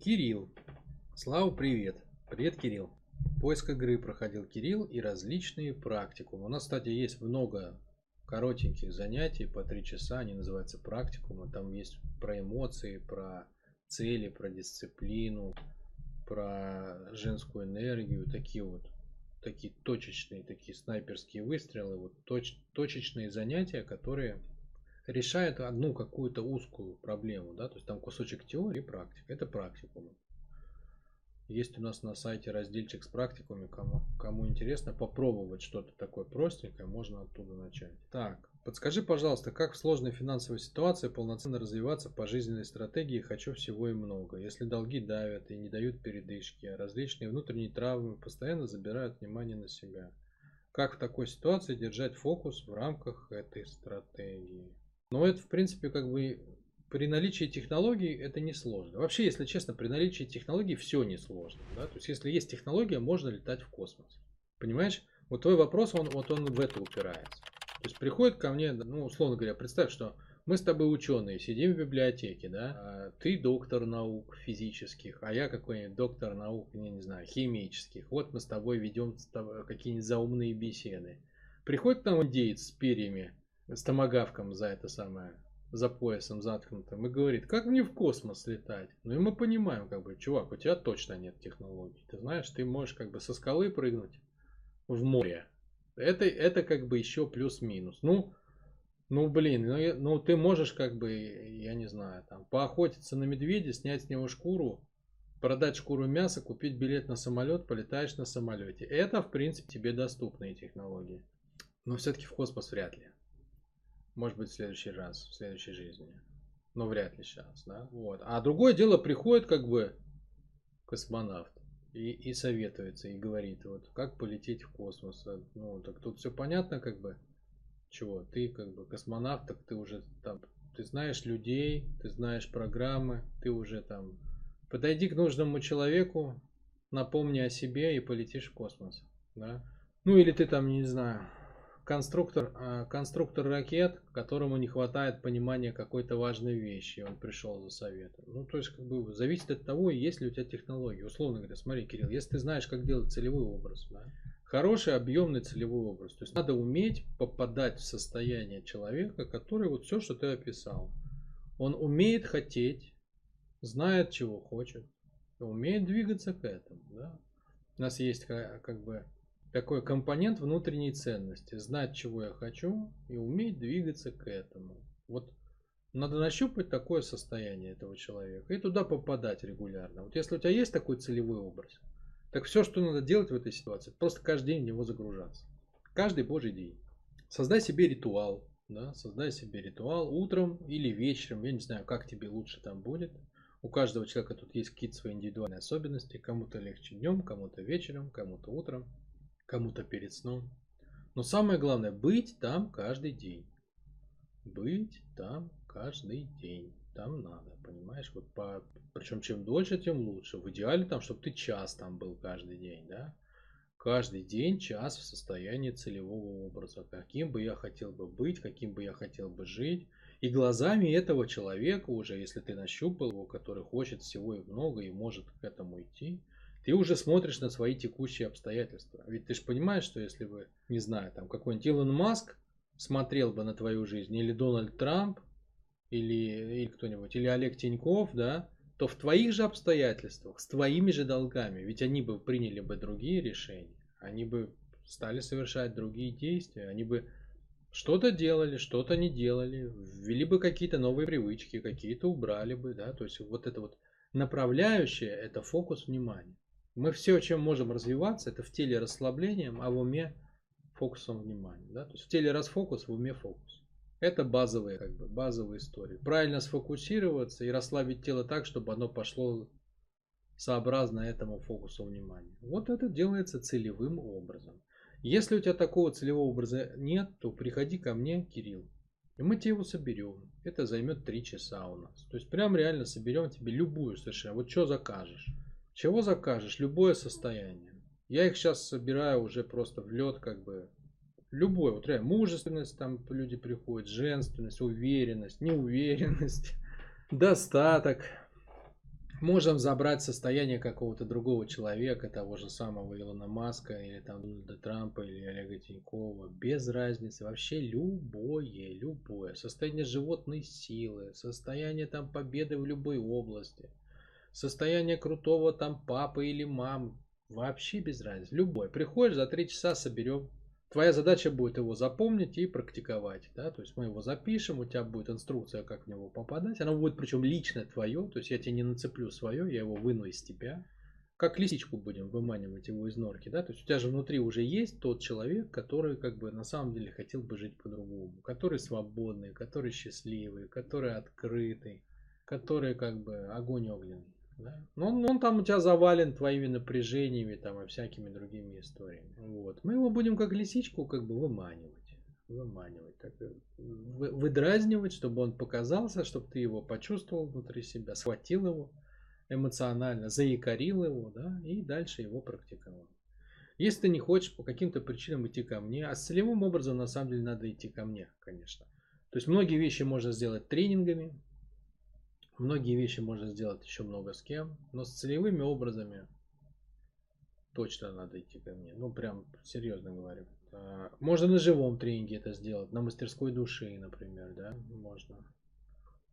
Кирилл. Слава, привет. Привет, Кирилл. Поиск игры проходил Кирилл и различные практикумы. У нас, кстати, есть много коротеньких занятий по три часа. Они называются практикумы. Там есть про эмоции, про цели, про дисциплину, про женскую энергию. Такие вот такие точечные, такие снайперские выстрелы. Вот точ, точечные занятия, которые решают одну какую-то узкую проблему. Да? То есть там кусочек теории и практика. Это практикумы. Есть у нас на сайте разделчик с практиками. Кому, кому интересно попробовать что-то такое простенькое, можно оттуда начать. Так, подскажи, пожалуйста, как в сложной финансовой ситуации полноценно развиваться по жизненной стратегии «хочу всего и много», если долги давят и не дают передышки, а различные внутренние травмы постоянно забирают внимание на себя. Как в такой ситуации держать фокус в рамках этой стратегии? Ну, это, в принципе, как бы при наличии технологий это не сложно. Вообще, если честно, при наличии технологий все несложно. Да? То есть, если есть технология, можно летать в космос. Понимаешь? Вот твой вопрос, он, вот он в это упирается. То есть, приходит ко мне, ну, условно говоря, представь, что мы с тобой ученые, сидим в библиотеке, да, а ты доктор наук физических, а я какой-нибудь доктор наук, не, не знаю, химических. Вот мы с тобой ведем какие-нибудь заумные беседы. Приходит там индеец с перьями, с томогавком за это самое, за поясом заткнутым и говорит, как мне в космос летать? Ну и мы понимаем, как бы, чувак, у тебя точно нет технологий. Ты знаешь, ты можешь как бы со скалы прыгнуть в море. Это, это как бы еще плюс-минус. Ну, ну, блин, ну, ну ты можешь как бы, я не знаю, там, поохотиться на медведя, снять с него шкуру, продать шкуру мяса, купить билет на самолет, полетаешь на самолете. Это, в принципе, тебе доступные технологии. Но все-таки в космос вряд ли. Может быть, в следующий раз, в следующей жизни. Но вряд ли сейчас, да? Вот. А другое дело, приходит как бы космонавт и, и советуется, и говорит, вот, как полететь в космос. Ну, так тут все понятно, как бы, чего, ты как бы космонавт, так ты уже там, ты знаешь людей, ты знаешь программы, ты уже там, подойди к нужному человеку, напомни о себе и полетишь в космос, да? Ну, или ты там, не знаю, конструктор, а, конструктор ракет, которому не хватает понимания какой-то важной вещи, он пришел за советом. Ну, то есть, как бы, зависит от того, есть ли у тебя технология. Условно говоря, смотри, Кирилл, если ты знаешь, как делать целевой образ, да, хороший объемный целевой образ, то есть надо уметь попадать в состояние человека, который вот все, что ты описал. Он умеет хотеть, знает, чего хочет, умеет двигаться к этому. Да? У нас есть как бы такой компонент внутренней ценности. Знать, чего я хочу и уметь двигаться к этому. Вот надо нащупать такое состояние этого человека и туда попадать регулярно. Вот если у тебя есть такой целевой образ, так все, что надо делать в этой ситуации, просто каждый день в него загружаться. Каждый божий день. Создай себе ритуал. Да, создай себе ритуал утром или вечером. Я не знаю, как тебе лучше там будет. У каждого человека тут есть какие-то свои индивидуальные особенности. Кому-то легче днем, кому-то вечером, кому-то утром кому-то перед сном. Но самое главное, быть там каждый день. Быть там каждый день. Там надо, понимаешь? Вот по... Причем чем дольше, тем лучше. В идеале там, чтобы ты час там был каждый день, да? Каждый день час в состоянии целевого образа. Каким бы я хотел бы быть, каким бы я хотел бы жить. И глазами этого человека уже, если ты нащупал его, который хочет всего и много и может к этому идти, ты уже смотришь на свои текущие обстоятельства. Ведь ты же понимаешь, что если бы, не знаю, там какой-нибудь Илон Маск смотрел бы на твою жизнь, или Дональд Трамп, или, или кто-нибудь, или Олег Тиньков, да, то в твоих же обстоятельствах, с твоими же долгами, ведь они бы приняли бы другие решения, они бы стали совершать другие действия, они бы что-то делали, что-то не делали, ввели бы какие-то новые привычки, какие-то убрали бы, да, то есть вот это вот направляющее, это фокус внимания. Мы все, чем можем развиваться, это в теле расслаблением, а в уме фокусом внимания. Да? То есть в теле расфокус, в уме фокус. Это базовые, как бы, базовые истории. Правильно сфокусироваться и расслабить тело так, чтобы оно пошло сообразно этому фокусу внимания. Вот это делается целевым образом. Если у тебя такого целевого образа нет, то приходи ко мне, Кирилл, и мы тебе его соберем. Это займет 3 часа у нас. То есть прям реально соберем тебе любую совершенно. Вот что закажешь. Чего закажешь? Любое состояние. Я их сейчас собираю уже просто в лед, как бы. Любое. Вот реально, мужественность, там люди приходят, женственность, уверенность, неуверенность, достаток, Можем забрать состояние какого-то другого человека, того же самого Илона Маска, или там Дональда Трампа, или Олега Тинькова, без разницы, вообще любое, любое. Состояние животной силы, состояние там победы в любой области, состояние крутого там папы или мамы, вообще без разницы, любой. Приходишь, за три часа соберем Твоя задача будет его запомнить и практиковать. Да? То есть мы его запишем, у тебя будет инструкция, как в него попадать. Она будет причем лично твое, то есть я тебе не нацеплю свое, я его выну из тебя. Как лисичку будем выманивать его из норки. Да? То есть у тебя же внутри уже есть тот человек, который как бы на самом деле хотел бы жить по-другому. Который свободный, который счастливый, который открытый, который как бы огонь огненный. Да? Но он, он там у тебя завален твоими напряжениями там, и всякими другими историями. Вот. Мы его будем как лисичку как бы выманивать. Выманивать. Так, э, выдразнивать, чтобы он показался, чтобы ты его почувствовал внутри себя, схватил его эмоционально, заякорил его, да, и дальше его практиковал. Если ты не хочешь по каким-то причинам идти ко мне, а с целевым образом на самом деле надо идти ко мне, конечно. То есть многие вещи можно сделать тренингами, Многие вещи можно сделать еще много с кем, но с целевыми образами точно надо идти ко мне. Ну, прям серьезно говорю. А, можно на живом тренинге это сделать, на мастерской души, например, да, можно.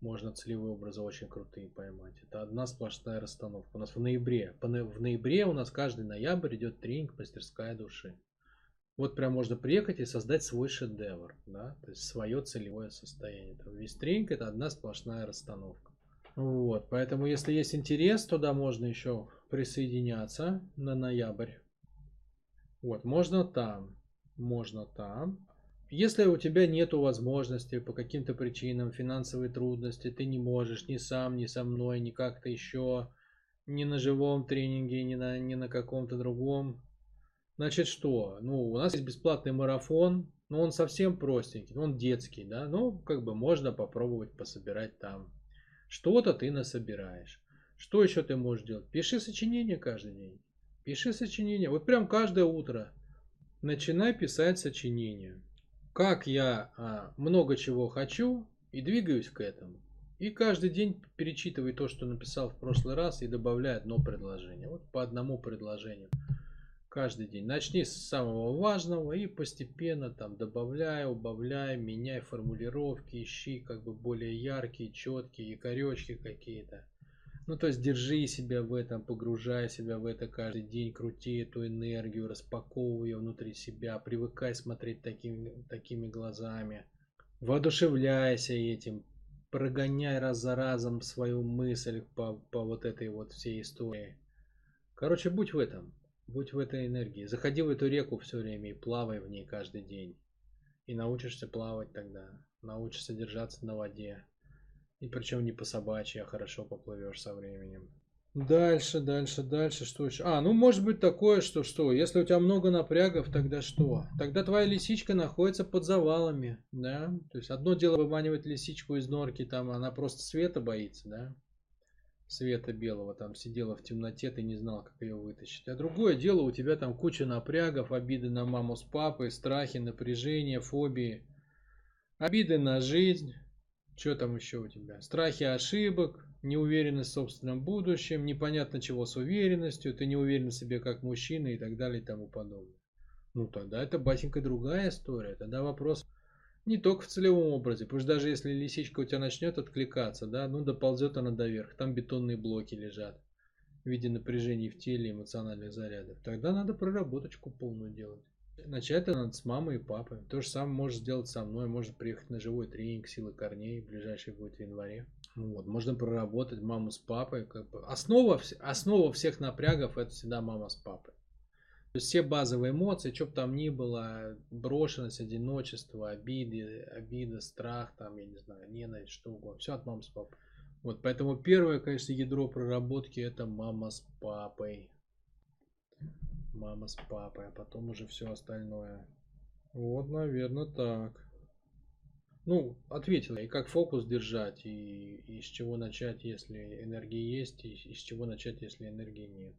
Можно целевые образы очень крутые поймать. Это одна сплошная расстановка. У нас в ноябре, в ноябре у нас каждый ноябрь идет тренинг мастерская души. Вот прям можно приехать и создать свой шедевр, да, то есть свое целевое состояние. Там весь тренинг это одна сплошная расстановка. Вот, поэтому если есть интерес, туда можно еще присоединяться на ноябрь. Вот, можно там, можно там. Если у тебя нет возможности по каким-то причинам, финансовые трудности, ты не можешь ни сам, ни со мной, ни как-то еще, ни на живом тренинге, ни на, ни на каком-то другом. Значит что? Ну, у нас есть бесплатный марафон, но он совсем простенький, он детский, да, ну, как бы можно попробовать пособирать там. Что-то ты насобираешь. Что еще ты можешь делать? Пиши сочинение каждый день. Пиши сочинение. Вот прям каждое утро. Начинай писать сочинение. Как я а, много чего хочу и двигаюсь к этому. И каждый день перечитывай то, что написал в прошлый раз и добавляй одно предложение. Вот по одному предложению каждый день. Начни с самого важного и постепенно там добавляй, убавляй, меняй формулировки, ищи как бы более яркие, четкие якоречки какие-то. Ну, то есть держи себя в этом, погружай себя в это каждый день, крути эту энергию, распаковывай ее внутри себя, привыкай смотреть такими, такими глазами, воодушевляйся этим, прогоняй раз за разом свою мысль по, по вот этой вот всей истории. Короче, будь в этом. Будь в этой энергии. Заходи в эту реку все время и плавай в ней каждый день. И научишься плавать тогда. Научишься держаться на воде. И причем не по собачьи, а хорошо поплывешь со временем. Дальше, дальше, дальше, что еще? А, ну может быть такое, что что, если у тебя много напрягов, тогда что? Тогда твоя лисичка находится под завалами, да? То есть одно дело выманивать лисичку из норки, там она просто света боится, да? Света белого, там сидела в темноте, ты не знал, как ее вытащить. А другое дело, у тебя там куча напрягов, обиды на маму с папой, страхи, напряжение, фобии, обиды на жизнь, что там еще у тебя? Страхи ошибок, неуверенность в собственном будущем, непонятно чего с уверенностью, ты не уверен в себе как мужчина и так далее и тому подобное. Ну тогда это, батенька, другая история. Тогда вопрос не только в целевом образе, потому что даже если лисичка у тебя начнет откликаться, да, ну доползет она до верха, там бетонные блоки лежат в виде напряжений в теле, эмоциональных зарядов. Тогда надо проработочку полную делать. Начать надо с мамой и папой. То же самое можешь сделать со мной. Может приехать на живой тренинг силы корней. Ближайший будет в январе. Вот. Можно проработать маму с папой. Как бы. основа, основа всех напрягов это всегда мама с папой. Все базовые эмоции, что бы там ни было, брошенность, одиночество, обиды, обида, страх, там, я не знаю, ненависть, что угодно, все от мамы с папой. Вот, поэтому первое, конечно, ядро проработки это мама с папой. Мама с папой, а потом уже все остальное. Вот, наверное, так. Ну, ответила, и как фокус держать, и, и с чего начать, если энергии есть, и, и с чего начать, если энергии нет.